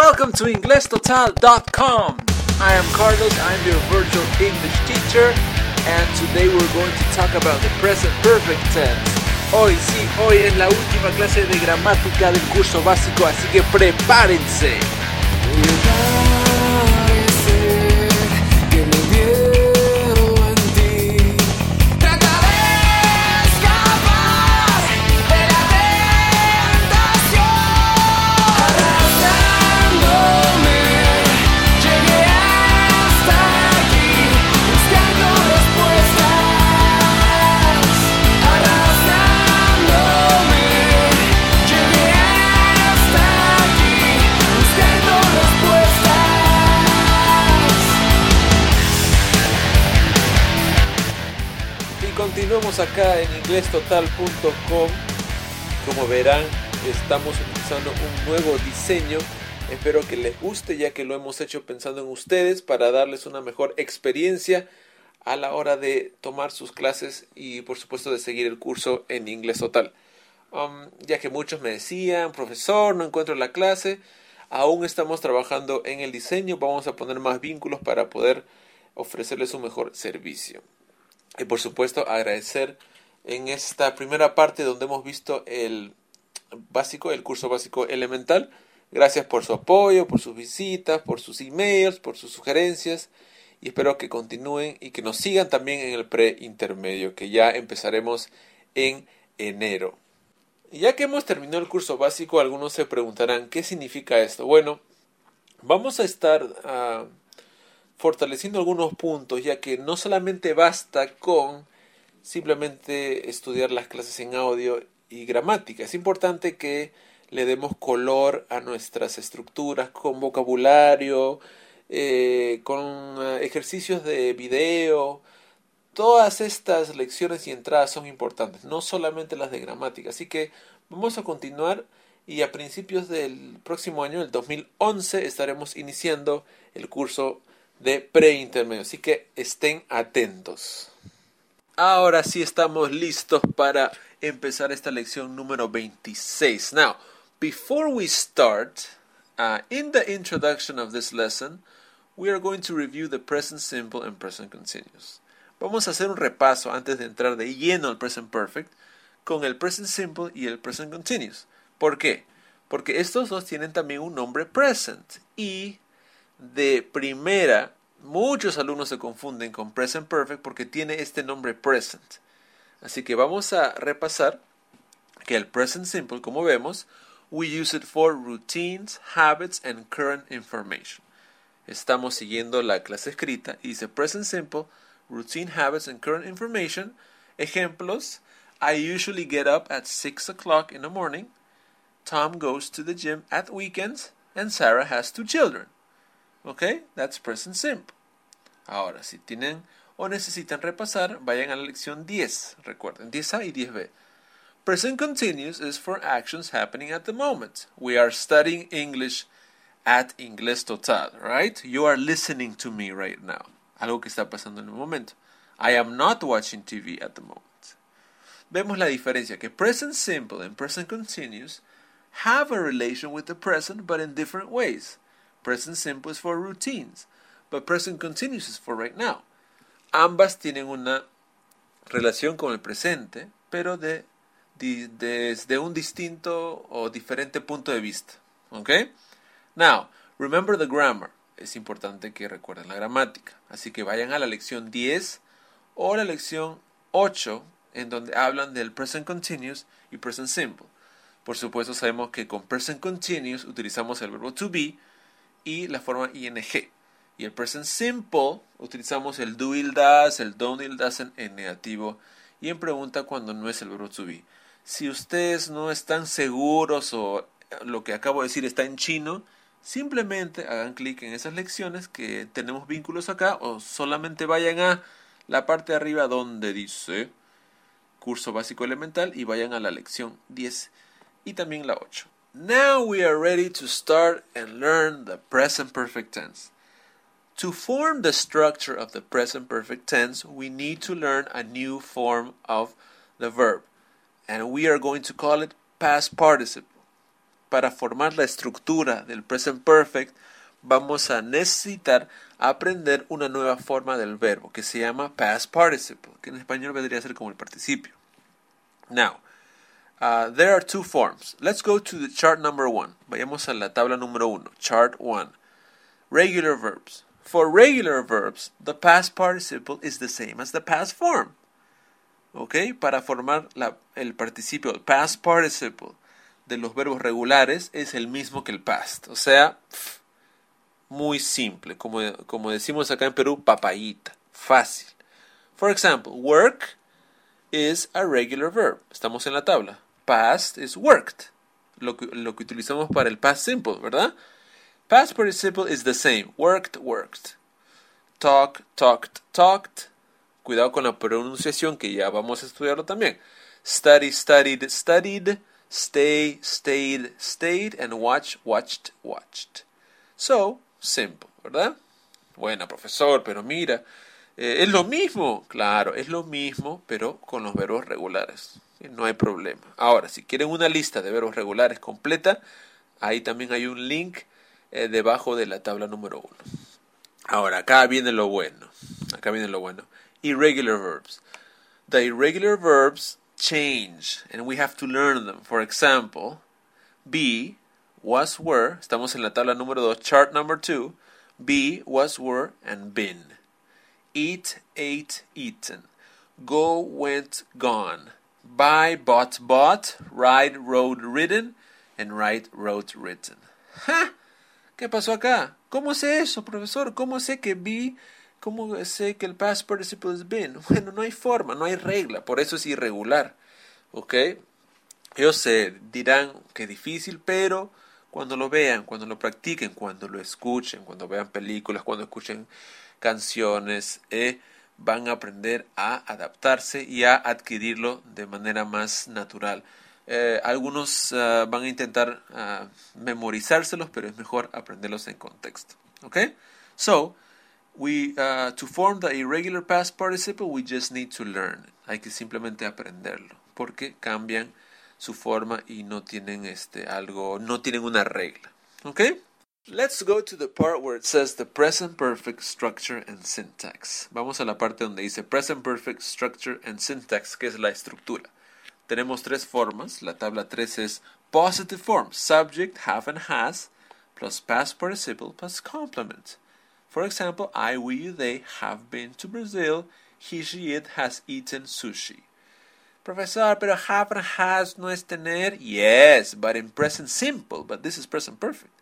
Welcome to InglesTotal.com. I am Carlos, I'm your virtual English teacher, and today we're going to talk about the present perfect tense. Hoy sí, hoy es la última clase de gramática del curso básico, así que prepárense. inglestotal.com. Como verán, estamos utilizando un nuevo diseño. Espero que les guste ya que lo hemos hecho pensando en ustedes para darles una mejor experiencia a la hora de tomar sus clases y por supuesto de seguir el curso en inglés total. Um, ya que muchos me decían, profesor, no encuentro la clase, aún estamos trabajando en el diseño, vamos a poner más vínculos para poder ofrecerles un mejor servicio. Y por supuesto agradecer en esta primera parte donde hemos visto el básico, el curso básico elemental. Gracias por su apoyo, por sus visitas, por sus emails, por sus sugerencias. Y espero que continúen y que nos sigan también en el pre-intermedio, que ya empezaremos en enero. Ya que hemos terminado el curso básico, algunos se preguntarán, ¿qué significa esto? Bueno, vamos a estar ah, fortaleciendo algunos puntos, ya que no solamente basta con simplemente estudiar las clases en audio y gramática, es importante que le demos color a nuestras estructuras con vocabulario, eh, con eh, ejercicios de video. Todas estas lecciones y entradas son importantes, no solamente las de gramática. Así que vamos a continuar y a principios del próximo año, el 2011, estaremos iniciando el curso de preintermedio. Así que estén atentos. Ahora sí estamos listos para empezar esta lección número 26. Now, before we start, uh, in the introduction of this lesson, we are going to review the present simple and present continuous. Vamos a hacer un repaso antes de entrar de lleno al present perfect con el present simple y el present continuous. ¿Por qué? Porque estos dos tienen también un nombre present y de primera muchos alumnos se confunden con present perfect porque tiene este nombre present. Así que vamos a repasar que el present simple, como vemos, we use it for routines, habits and current information. Estamos siguiendo la clase escrita y dice present simple, routine habits and current information. Ejemplos, I usually get up at 6 o'clock in the morning. Tom goes to the gym at weekends and Sarah has two children. Okay, that's present simple. Ahora, si tienen o necesitan repasar, vayan a la lección 10. Recuerden, 10A y 10B. Present continuous is for actions happening at the moment. We are studying English at Inglés Total, right? You are listening to me right now. Algo que está pasando en el momento. I am not watching TV at the moment. Vemos la diferencia que present simple and present continuous have a relation with the present but in different ways. Present simple is for routines, but present continuous is for right now. Ambas tienen una relación con el presente, pero de, de- desde un distinto o diferente punto de vista. ¿Ok? Now, remember the grammar. Es importante que recuerden la gramática. Así que vayan a la lección 10 o la lección 8, en donde hablan del present continuous y present simple. Por supuesto, sabemos que con present continuous utilizamos el verbo to be y la forma ing. Y el present simple utilizamos el do, il, does, el don't, il, doesn't en negativo y en pregunta cuando no es el verbo to be. Si ustedes no están seguros o lo que acabo de decir está en chino, simplemente hagan clic en esas lecciones que tenemos vínculos acá o solamente vayan a la parte de arriba donde dice curso básico elemental y vayan a la lección 10 y también la 8. Now we are ready to start and learn the present perfect tense. To form the structure of the present perfect tense, we need to learn a new form of the verb, and we are going to call it past participle. Para formar la estructura del present perfect, vamos a necesitar aprender una nueva forma del verbo que se llama past participle, que en español vendría a ser como el participio. Now, uh, there are two forms. Let's go to the chart number one. Vayamos a la tabla número uno. Chart one. Regular verbs. For regular verbs, the past participle is the same as the past form. ¿Ok? Para formar la, el participio, el past participle de los verbos regulares es el mismo que el past. O sea, muy simple. Como, como decimos acá en Perú, papayita. Fácil. For example, work is a regular verb. Estamos en la tabla. Past is worked. Lo que, lo que utilizamos para el past simple, ¿verdad? Past participle is the same. Worked, worked. Talk, talked, talked. Cuidado con la pronunciación que ya vamos a estudiarlo también. Study, studied, studied. Stay, stayed, stayed. And watch, watched, watched. So, simple, ¿verdad? Bueno, profesor, pero mira, eh, es lo mismo. Claro, es lo mismo, pero con los verbos regulares. No hay problema. Ahora, si quieren una lista de verbos regulares completa, ahí también hay un link eh, debajo de la tabla número uno. Ahora, acá viene lo bueno. Acá viene lo bueno. Irregular verbs. The irregular verbs change and we have to learn them. For example, be, was, were. Estamos en la tabla número 2, chart number 2. Be, was, were, and been. Eat, ate, eaten. Go, went, gone. Buy, bought, bought. Ride, rode, ridden. And write, wrote, written. ¡Ja! ¿Qué pasó acá? ¿Cómo sé eso, profesor? ¿Cómo sé que be? ¿Cómo sé que el past participle es been? Bueno, no hay forma, no hay regla, por eso es irregular. ¿Ok? Yo sé, dirán que difícil, pero cuando lo vean, cuando lo practiquen, cuando lo escuchen, cuando vean películas, cuando escuchen canciones, eh, van a aprender a adaptarse y a adquirirlo de manera más natural. Eh, algunos uh, van a intentar uh, memorizárselos, pero es mejor aprenderlos en contexto. Okay? So, we, uh, to form the irregular past participle, we just need to learn. Hay que simplemente aprenderlo, porque cambian su forma y no tienen este algo, no tienen una regla. Okay? Let's go to the part where it says the present perfect structure and syntax. Vamos a la parte donde dice present perfect structure and syntax, que es la estructura. Tenemos tres formas. La tabla 3 es positive form, subject, have and has, plus past participle plus complement. For example, I, we, you, they have been to Brazil. He, she, it has eaten sushi. Profesor, pero have and has no es tener. Yes, but in present simple, but this is present perfect.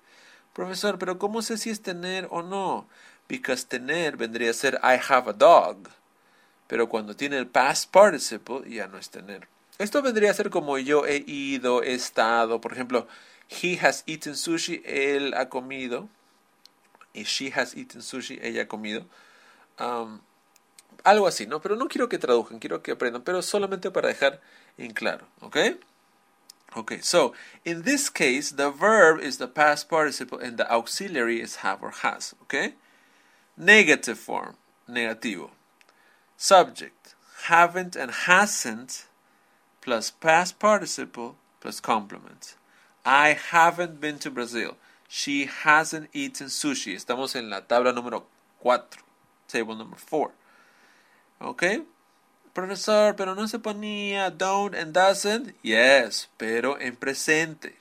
Profesor, pero ¿cómo sé si es tener o no? Because tener vendría a ser I have a dog. Pero cuando tiene el past participle ya no es tener. Esto vendría a ser como yo he ido, he estado. Por ejemplo, he has eaten sushi, él ha comido. Y she has eaten sushi, ella ha comido. Um, algo así, ¿no? Pero no quiero que traduzcan, quiero que aprendan, pero solamente para dejar en claro, ¿ok? Okay, so in this case, the verb is the past participle and the auxiliary is have or has, okay? Negative form, negativo. Subject, haven't and hasn't plus past participle plus complement. I haven't been to Brazil. She hasn't eaten sushi. Estamos en la tabla número 4, table number 4. ¿Ok? Profesor, pero no se ponía don't and doesn't. Yes, pero en presente.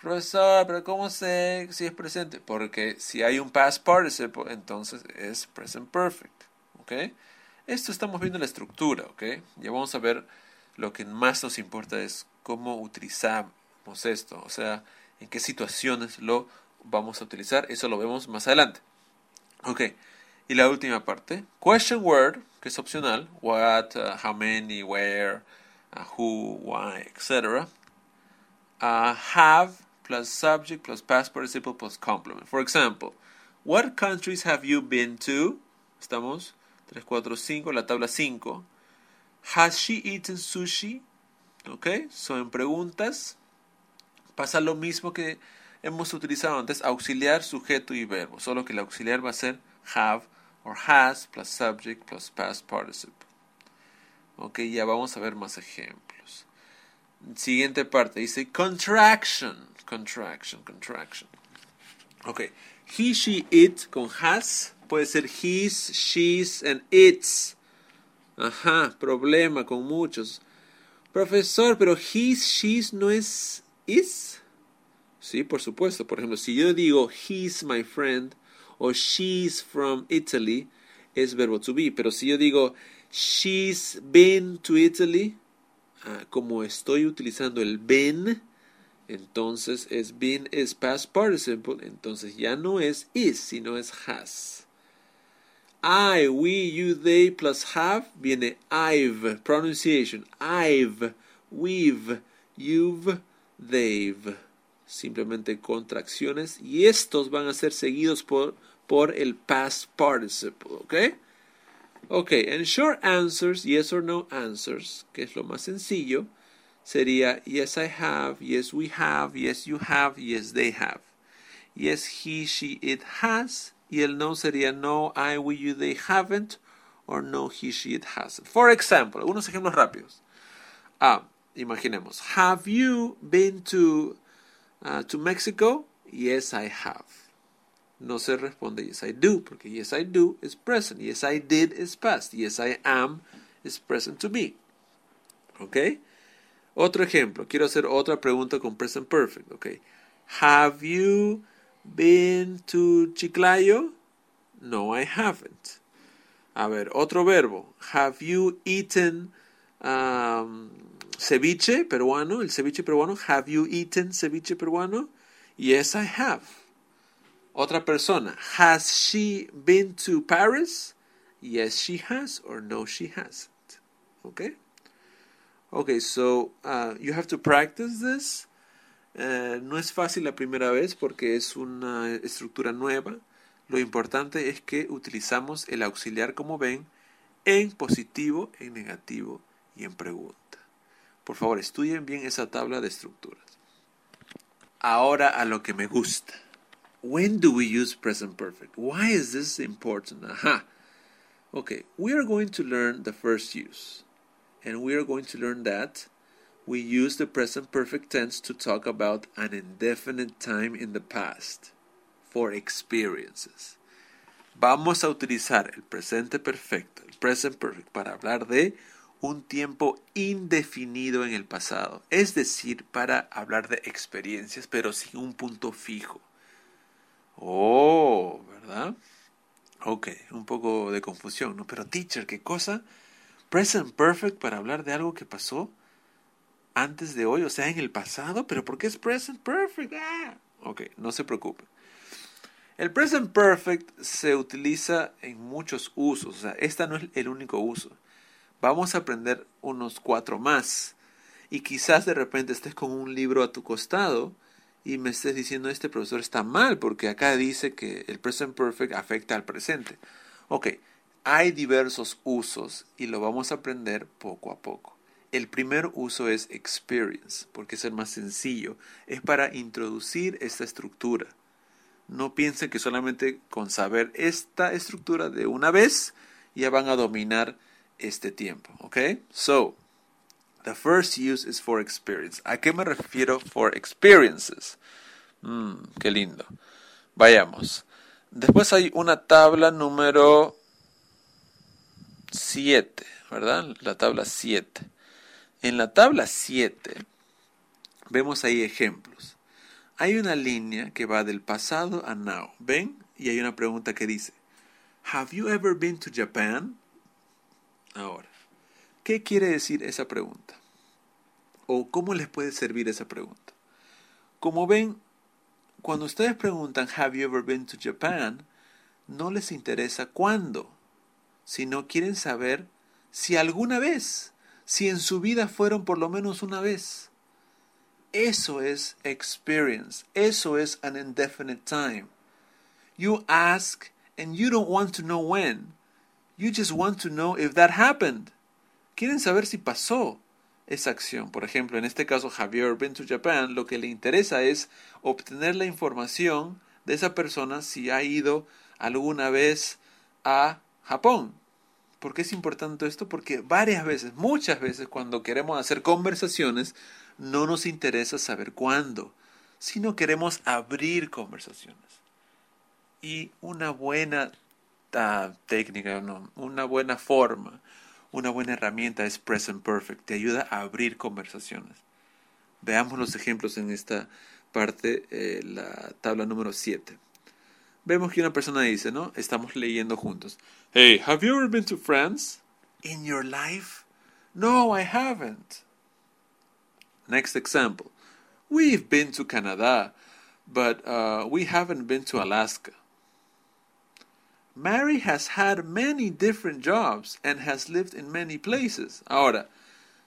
Profesor, pero ¿cómo sé si es presente? Porque si hay un past participle, entonces es present perfect. ¿Ok? Esto estamos viendo la estructura, ¿ok? Ya vamos a ver lo que más nos importa es cómo utilizamos esto, o sea, en qué situaciones lo vamos a utilizar, eso lo vemos más adelante. Ok, y la última parte, question word, que es opcional, what, uh, how many, where, uh, who, why, etc. Uh, have plus subject plus past participle plus complement. For example, what countries have you been to? Estamos 3, 4, 5, la tabla 5. Has she eaten sushi? Ok, son preguntas. Pasa lo mismo que hemos utilizado antes, auxiliar, sujeto y verbo. Solo que el auxiliar va a ser have or has plus subject plus past participle. Ok, ya vamos a ver más ejemplos. Siguiente parte dice contraction, contraction, contraction. Ok, he, she, it con has puede ser his, she's and its. Ajá, problema con muchos. Profesor, pero his, she's no es is. Sí, por supuesto. Por ejemplo, si yo digo he's my friend o she's from Italy, es verbo to be. Pero si yo digo she's been to Italy, ah, como estoy utilizando el been, entonces es been es past participle, entonces ya no es is, sino es has. I, we, you, they plus have viene I've, pronunciation, I've, we've, you've, they've. Simplemente contracciones y estos van a ser seguidos por, por el past participle, ¿ok? Ok, and short answers, yes or no answers, que es lo más sencillo, sería yes I have, yes we have, yes you have, yes they have. Yes he, she, it has, y el no sería no I, we, you, they haven't, or no he, she, it hasn't. For example, algunos ejemplos rápidos. Ah, imaginemos, have you been to, uh, to Mexico? Yes, I have. No se responde yes, I do, porque yes, I do is present. Yes, I did is past. Yes, I am is present to be. ¿Ok? Otro ejemplo. Quiero hacer otra pregunta con present perfect. ¿Ok? Have you been to Chiclayo? No, I haven't. A ver, otro verbo. Have you eaten um, ceviche peruano? El ceviche peruano. Have you eaten ceviche peruano? Yes, I have. Otra persona. Has she been to Paris? Yes, she has, or no, she hasn't. Okay? Okay, so uh, you have to practice this. Uh, no es fácil la primera vez porque es una estructura nueva. Lo importante es que utilizamos el auxiliar, como ven, en positivo, en negativo y en pregunta. Por favor, estudien bien esa tabla de estructuras. Ahora a lo que me gusta. When do we use present perfect? Why is this important? Aha. Okay, we are going to learn the first use. And we are going to learn that we use the present perfect tense to talk about an indefinite time in the past for experiences. Vamos a utilizar el presente perfecto, el present perfect, para hablar de un tiempo indefinido en el pasado, es decir, para hablar de experiencias, pero sin un punto fijo. Oh, ¿verdad? Ok, un poco de confusión, ¿no? Pero teacher, ¿qué cosa? Present perfect para hablar de algo que pasó antes de hoy, o sea, en el pasado, pero ¿por qué es present perfect? Ah. Ok, no se preocupe. El present perfect se utiliza en muchos usos, o sea, este no es el único uso. Vamos a aprender unos cuatro más. Y quizás de repente estés con un libro a tu costado y me estés diciendo este profesor está mal porque acá dice que el present perfect afecta al presente. Ok, hay diversos usos y lo vamos a aprender poco a poco. El primer uso es experience, porque es el más sencillo. Es para introducir esta estructura. No piensen que solamente con saber esta estructura de una vez ya van a dominar este tiempo. ¿Ok? So, the first use is for experience. ¿A qué me refiero for experiences? Mm, qué lindo. Vayamos. Después hay una tabla número 7, ¿verdad? La tabla 7. En la tabla 7 vemos ahí ejemplos. Hay una línea que va del pasado a now. ¿Ven? Y hay una pregunta que dice, Have you ever been to Japan? Ahora, ¿qué quiere decir esa pregunta? ¿O cómo les puede servir esa pregunta? Como ven, cuando ustedes preguntan, ¿Have you ever been to Japan? No les interesa cuándo, sino quieren saber si alguna vez, si en su vida fueron por lo menos una vez. Eso es experience. Eso es an indefinite time. You ask and you don't want to know when. You just want to know if that happened. Quieren saber si pasó esa acción. Por ejemplo, en este caso, Javier been to Japan, lo que le interesa es obtener la información de esa persona si ha ido alguna vez a Japón. ¿Por qué es importante esto? Porque varias veces, muchas veces, cuando queremos hacer conversaciones, no nos interesa saber cuándo, sino queremos abrir conversaciones. Y una buena ah, técnica, una buena forma, una buena herramienta es Present Perfect. Te ayuda a abrir conversaciones. Veamos los ejemplos en esta parte, eh, la tabla número 7. Vemos que una persona dice, ¿no? Estamos leyendo juntos. Hey, have you ever been to France? In your life? No, I haven't. Next example. We've been to Canada, but uh, we haven't been to Alaska. Mary has had many different jobs and has lived in many places. Ahora,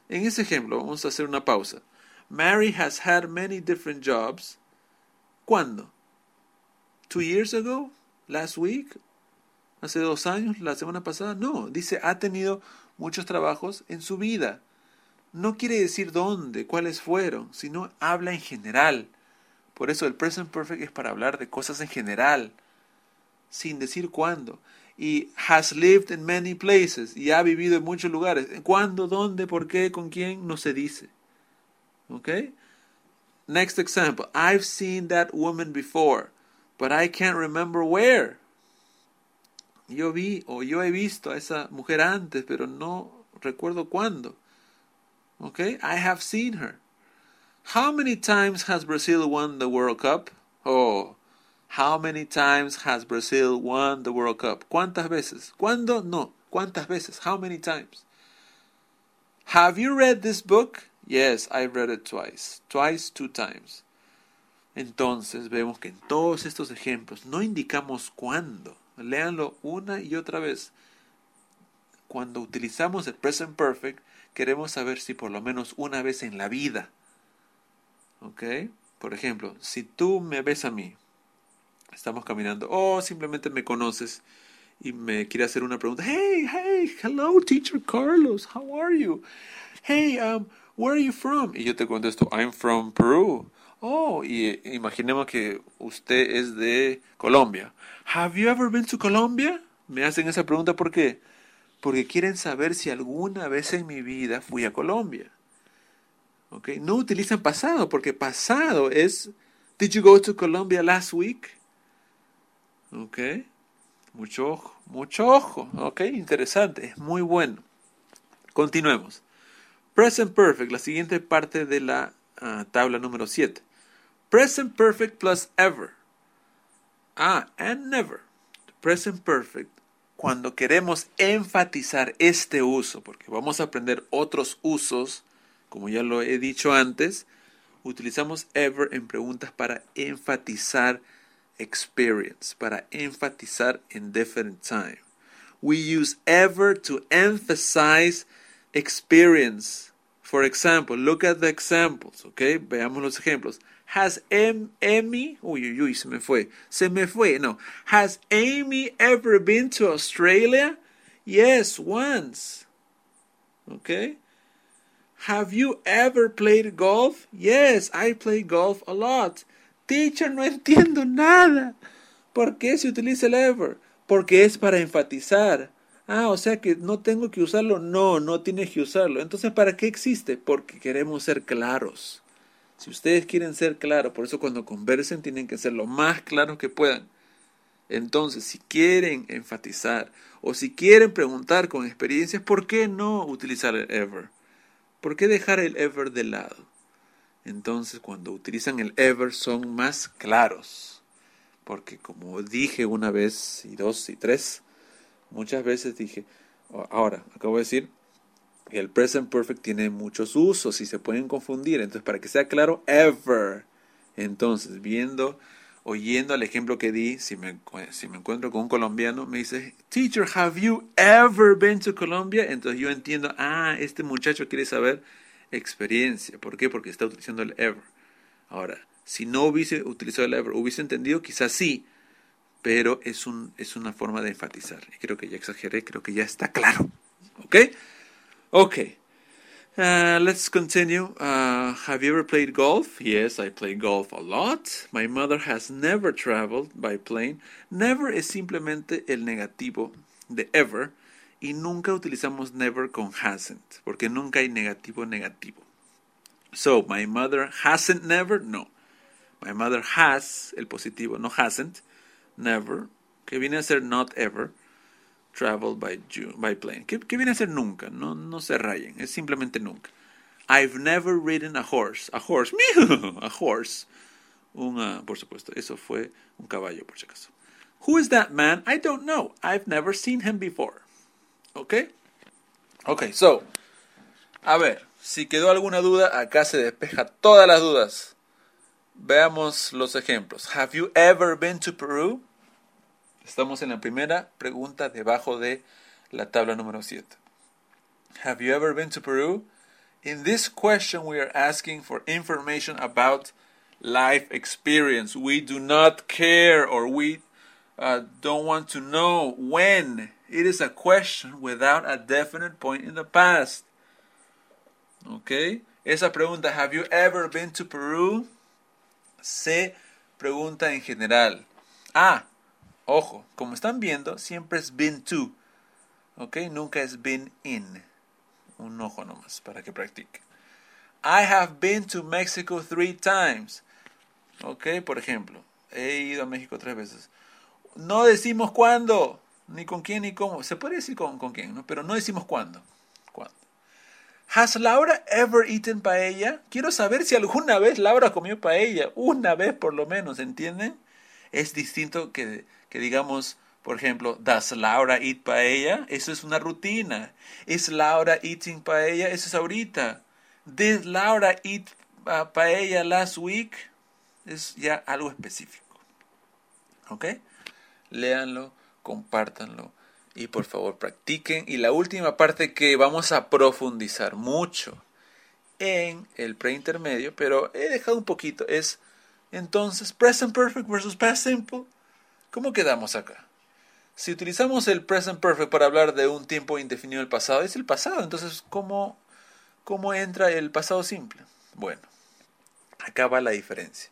en ese ejemplo, vamos a hacer una pausa. Mary has had many different jobs. ¿Cuándo? Two years ago? Last week? ¿Hace dos años? ¿La semana pasada? No, dice ha tenido muchos trabajos en su vida. No quiere decir dónde, cuáles fueron, sino habla en general. Por eso el present perfect es para hablar de cosas en general sin decir cuándo. Y has lived in many places, y ha vivido en muchos lugares. ¿Cuándo, dónde, por qué, con quién? No se dice. ¿Ok? Next example. I've seen that woman before, but I can't remember where. Yo vi o yo he visto a esa mujer antes, pero no recuerdo cuándo. ¿Ok? I have seen her. How many times has Brazil won the World Cup? Oh, How many times has Brazil won the World Cup? ¿Cuántas veces? ¿Cuándo? No. ¿Cuántas veces? How many times? Have you read this book? Yes, I've read it twice. Twice, two times. Entonces vemos que en todos estos ejemplos no indicamos cuándo. Léanlo una y otra vez. Cuando utilizamos el present perfect, queremos saber si por lo menos una vez en la vida. ¿Ok? Por ejemplo, si tú me ves a mí, estamos caminando, o simplemente me conoces y me quiere hacer una pregunta. Hey, hey, hello, teacher Carlos, how are you? Hey, um, where are you from? Y yo te contesto, I'm from Peru. Oh, y imaginemos que usted es de Colombia. Have you ever been to Colombia? Me hacen esa pregunta ¿por? Porque quieren saber si alguna vez en mi vida fui a Colombia. Okay? No utilizan pasado, porque pasado es Did you go to Colombia last week? Ok. Mucho ojo, mucho ojo. Ok, interesante, es muy bueno. Continuemos. Present Perfect, la siguiente parte de la uh, tabla número 7. Present Perfect plus ever. Ah, and never. Present Perfect. Cuando queremos enfatizar este uso, porque vamos a aprender otros usos, como ya lo he dicho antes, utilizamos ever en preguntas para enfatizar experience, para enfatizar in different time. We use ever to emphasize experience. For example, look at the examples, okay? Veamos los ejemplos. Has Amy, uy, uy, uy, se me fue, se me fue, no. Has Amy ever been to Australia? Yes, once. Okay? Have you ever played golf? Yes, I play golf a lot. Teacher, no entiendo nada. ¿Por qué se utiliza el ever? Porque es para enfatizar. Ah, o sea que no tengo que usarlo. No, no tienes que usarlo. Entonces, ¿para qué existe? Porque queremos ser claros. Si ustedes quieren ser claros, por eso cuando conversen tienen que ser lo más claros que puedan. Entonces, si quieren enfatizar o si quieren preguntar con experiencias, ¿por qué no utilizar el ever? ¿Por qué dejar el ever de lado? Entonces cuando utilizan el ever son más claros. Porque como dije una vez y dos y tres, muchas veces dije, ahora, acabo de decir, el present perfect tiene muchos usos y se pueden confundir. Entonces, para que sea claro, ever. Entonces, viendo, oyendo el ejemplo que di, si me, si me encuentro con un colombiano, me dice, Teacher, have you ever been to Colombia? Entonces yo entiendo, ah, este muchacho quiere saber experiencia. ¿Por qué? Porque está utilizando el ever. Ahora, si no hubiese utilizado el ever, hubiese entendido, quizás sí, pero es, un, es una forma de enfatizar. Y creo que ya exageré, creo que ya está claro. ¿Ok? Ok. Uh, let's continue. Uh, have you ever played golf? Yes, I play golf a lot. My mother has never traveled by plane. Never es simplemente el negativo de ever y nunca utilizamos never con hasn't porque nunca hay negativo negativo. So, my mother hasn't never? No. My mother has, el positivo, no hasn't, never, que viene a ser not ever, traveled by, by plane. Que, viene a ser nunca, no, no se rayen, es simplemente nunca. I've never ridden a horse. A horse, a horse. Una, por supuesto, eso fue un caballo, por si acaso. Who is that man? I don't know. I've never seen him before. ¿Ok? Ok, so, a ver, si quedó alguna duda, acá se despeja todas las dudas. Veamos los ejemplos. Have you ever been to Peru? Estamos en la primera pregunta debajo de la tabla número 7. Have you ever been to Peru? In this question, we are asking for information about life experience. We do not care or we uh, don't want to know when. It is a question without a definite point in the past. Okay? Esa pregunta, have you ever been to Peru? Se pregunta en general. Ah, ojo, como están viendo, siempre es been to. ¿Ok? Nunca es been in. Un ojo nomás para que practique. I have been to Mexico three times. ¿Ok? Por ejemplo, he ido a México tres veces. No decimos cuándo, ni con quién, ni cómo. Se puede decir con, con quién, ¿no? Pero no decimos cuándo. Has Laura ever eaten paella? Quiero saber si alguna vez Laura comió paella. Una vez por lo menos, ¿entienden? Es distinto que, que digamos, por ejemplo, ¿Does Laura eat paella? Eso es una rutina. ¿Is Laura eating paella? Eso es ahorita. ¿Did Laura eat uh, paella last week? Es ya algo específico. ¿Ok? Léanlo, compártanlo y por favor practiquen. Y la última parte que vamos a profundizar mucho en el preintermedio, pero he dejado un poquito, es entonces present perfect versus past simple. ¿Cómo quedamos acá? Si utilizamos el present perfect para hablar de un tiempo indefinido del pasado, es el pasado. Entonces, ¿cómo, cómo entra el pasado simple? Bueno, acá va la diferencia.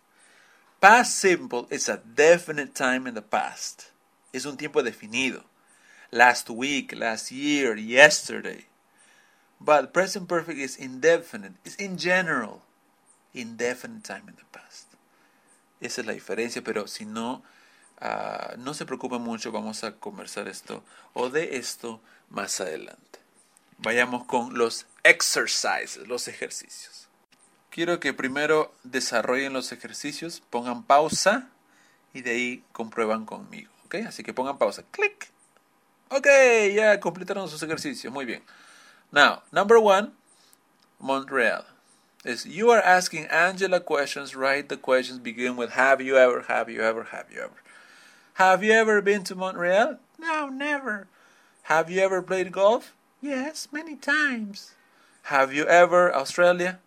Past simple is a definite time in the past. Es un tiempo definido. Last week, last year, yesterday. But present perfect is indefinite. It's in general. Indefinite time in the past. Esa es la diferencia, pero si no, uh, no se preocupen mucho, vamos a conversar esto o de esto más adelante. Vayamos con los exercises, los ejercicios. Quiero que primero desarrollen los ejercicios, pongan pausa y de ahí comprueban conmigo. ¿Ok? Así que pongan pausa. Clic. Ok, ya completaron sus ejercicios. Muy bien. Now, number one, Montreal. Is you are asking Angela questions, right? The questions begin with Have you ever, have you ever, have you ever? Have you ever been to Montreal? No, never. Have you ever played golf? Yes, many times. Have you ever, Australia?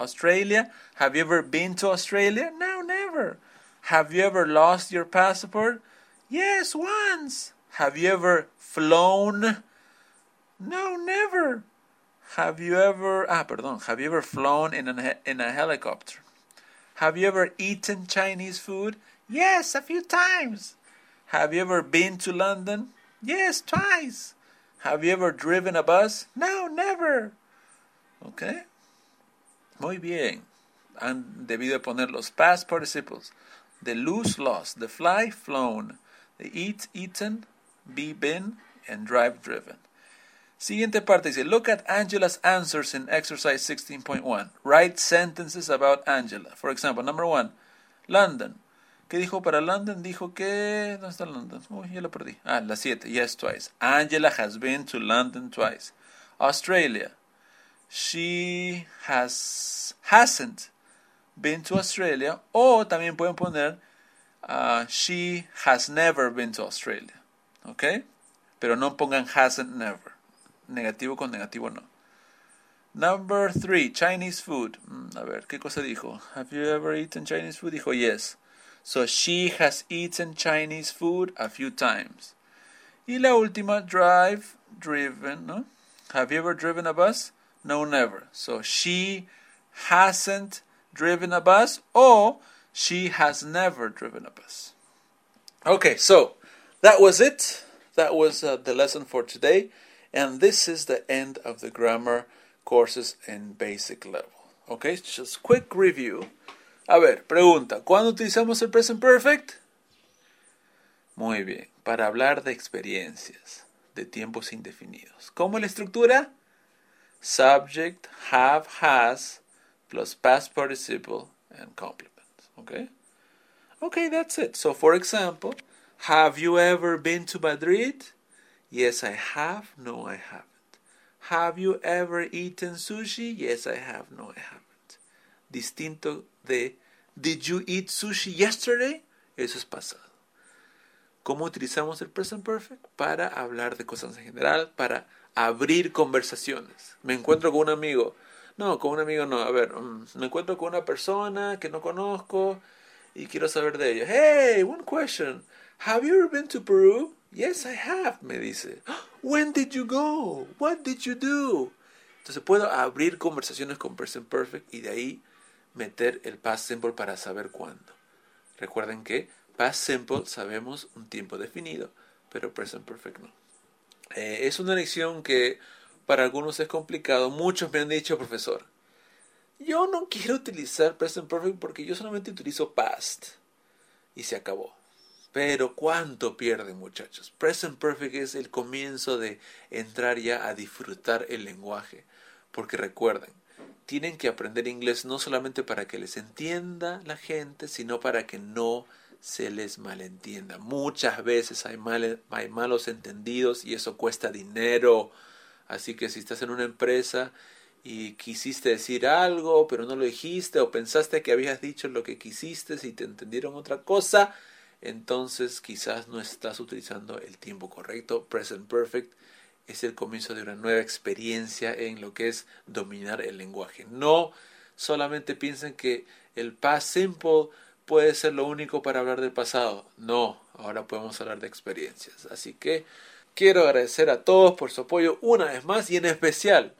Australia? Have you ever been to Australia? No, never. Have you ever lost your passport? Yes, once. Have you ever flown? No, never. Have you ever ah perdón, have you ever flown in a in a helicopter? Have you ever eaten Chinese food? Yes, a few times. Have you ever been to London? Yes, twice. Have you ever driven a bus? No, never. Okay. Muy bien. Han debido poner los past participles. The lose, lost. The fly, flown. Eat, eaten. Be, been. And drive, driven. Siguiente parte dice, look at Angela's answers in exercise 16.1. Write sentences about Angela. For example, number one, London. ¿Qué dijo para London? Dijo que... ¿Dónde está London? Uy, ya lo perdí. Ah, la 7. Yes, twice. Angela has been to London twice. Australia. She has... hasn't been to Australia. O también pueden poner... Uh, she has never been to Australia. ¿Ok? Pero no pongan hasn't never negativo con negativo no. Number three, Chinese food. Mm, a ver, ¿qué cosa dijo? Have you ever eaten Chinese food? Dijo yes. So she has eaten Chinese food a few times. Y la última, drive, driven, ¿no? Have you ever driven a bus? No, never. So she hasn't driven a bus or she has never driven a bus. Okay, so that was it. That was uh, the lesson for today. And this is the end of the grammar courses in basic level. Okay, just quick review. A ver, pregunta, ¿cuándo utilizamos el present perfect? Muy bien, para hablar de experiencias, de tiempos indefinidos. ¿Cómo la estructura? Subject, have, has, plus past participle and complement. Okay? Okay, that's it. So, for example, have you ever been to Madrid? Yes, I have. No, I haven't. Have you ever eaten sushi? Yes, I have. No, I haven't. Distinto de Did you eat sushi yesterday? Eso es pasado. ¿Cómo utilizamos el present perfect? Para hablar de cosas en general, para abrir conversaciones. Me encuentro con un amigo. No, con un amigo no. A ver, um, me encuentro con una persona que no conozco y quiero saber de ella. Hey, one question. Have you ever been to Peru? Yes, I have, me dice. When did you go? What did you do? Entonces puedo abrir conversaciones con present perfect y de ahí meter el past simple para saber cuándo. Recuerden que past simple sabemos un tiempo definido, pero present perfect no. Eh, es una lección que para algunos es complicado. Muchos me han dicho, profesor, yo no quiero utilizar present perfect porque yo solamente utilizo past. Y se acabó. Pero cuánto pierden muchachos. Present perfect es el comienzo de entrar ya a disfrutar el lenguaje. Porque recuerden, tienen que aprender inglés no solamente para que les entienda la gente, sino para que no se les malentienda. Muchas veces hay, hay malos entendidos y eso cuesta dinero. Así que si estás en una empresa y quisiste decir algo, pero no lo dijiste, o pensaste que habías dicho lo que quisiste y te entendieron otra cosa, entonces quizás no estás utilizando el tiempo correcto. Present Perfect es el comienzo de una nueva experiencia en lo que es dominar el lenguaje. No solamente piensen que el past simple puede ser lo único para hablar del pasado. No, ahora podemos hablar de experiencias. Así que quiero agradecer a todos por su apoyo una vez más y en especial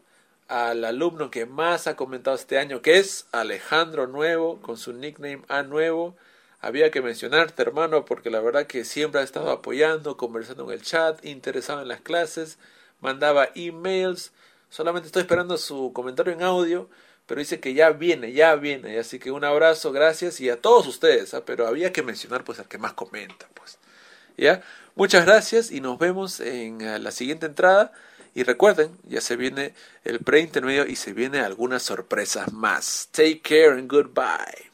al alumno que más ha comentado este año, que es Alejandro Nuevo, con su nickname A Nuevo había que mencionarte, hermano, porque la verdad que siempre ha estado apoyando, conversando en el chat, interesado en las clases, mandaba emails. Solamente estoy esperando su comentario en audio, pero dice que ya viene, ya viene. Así que un abrazo, gracias y a todos ustedes. ¿ah? Pero había que mencionar pues al que más comenta, pues. ¿Ya? Muchas gracias y nos vemos en eh, la siguiente entrada. Y recuerden, ya se viene el pre-intermedio y se viene algunas sorpresas más. Take care and goodbye.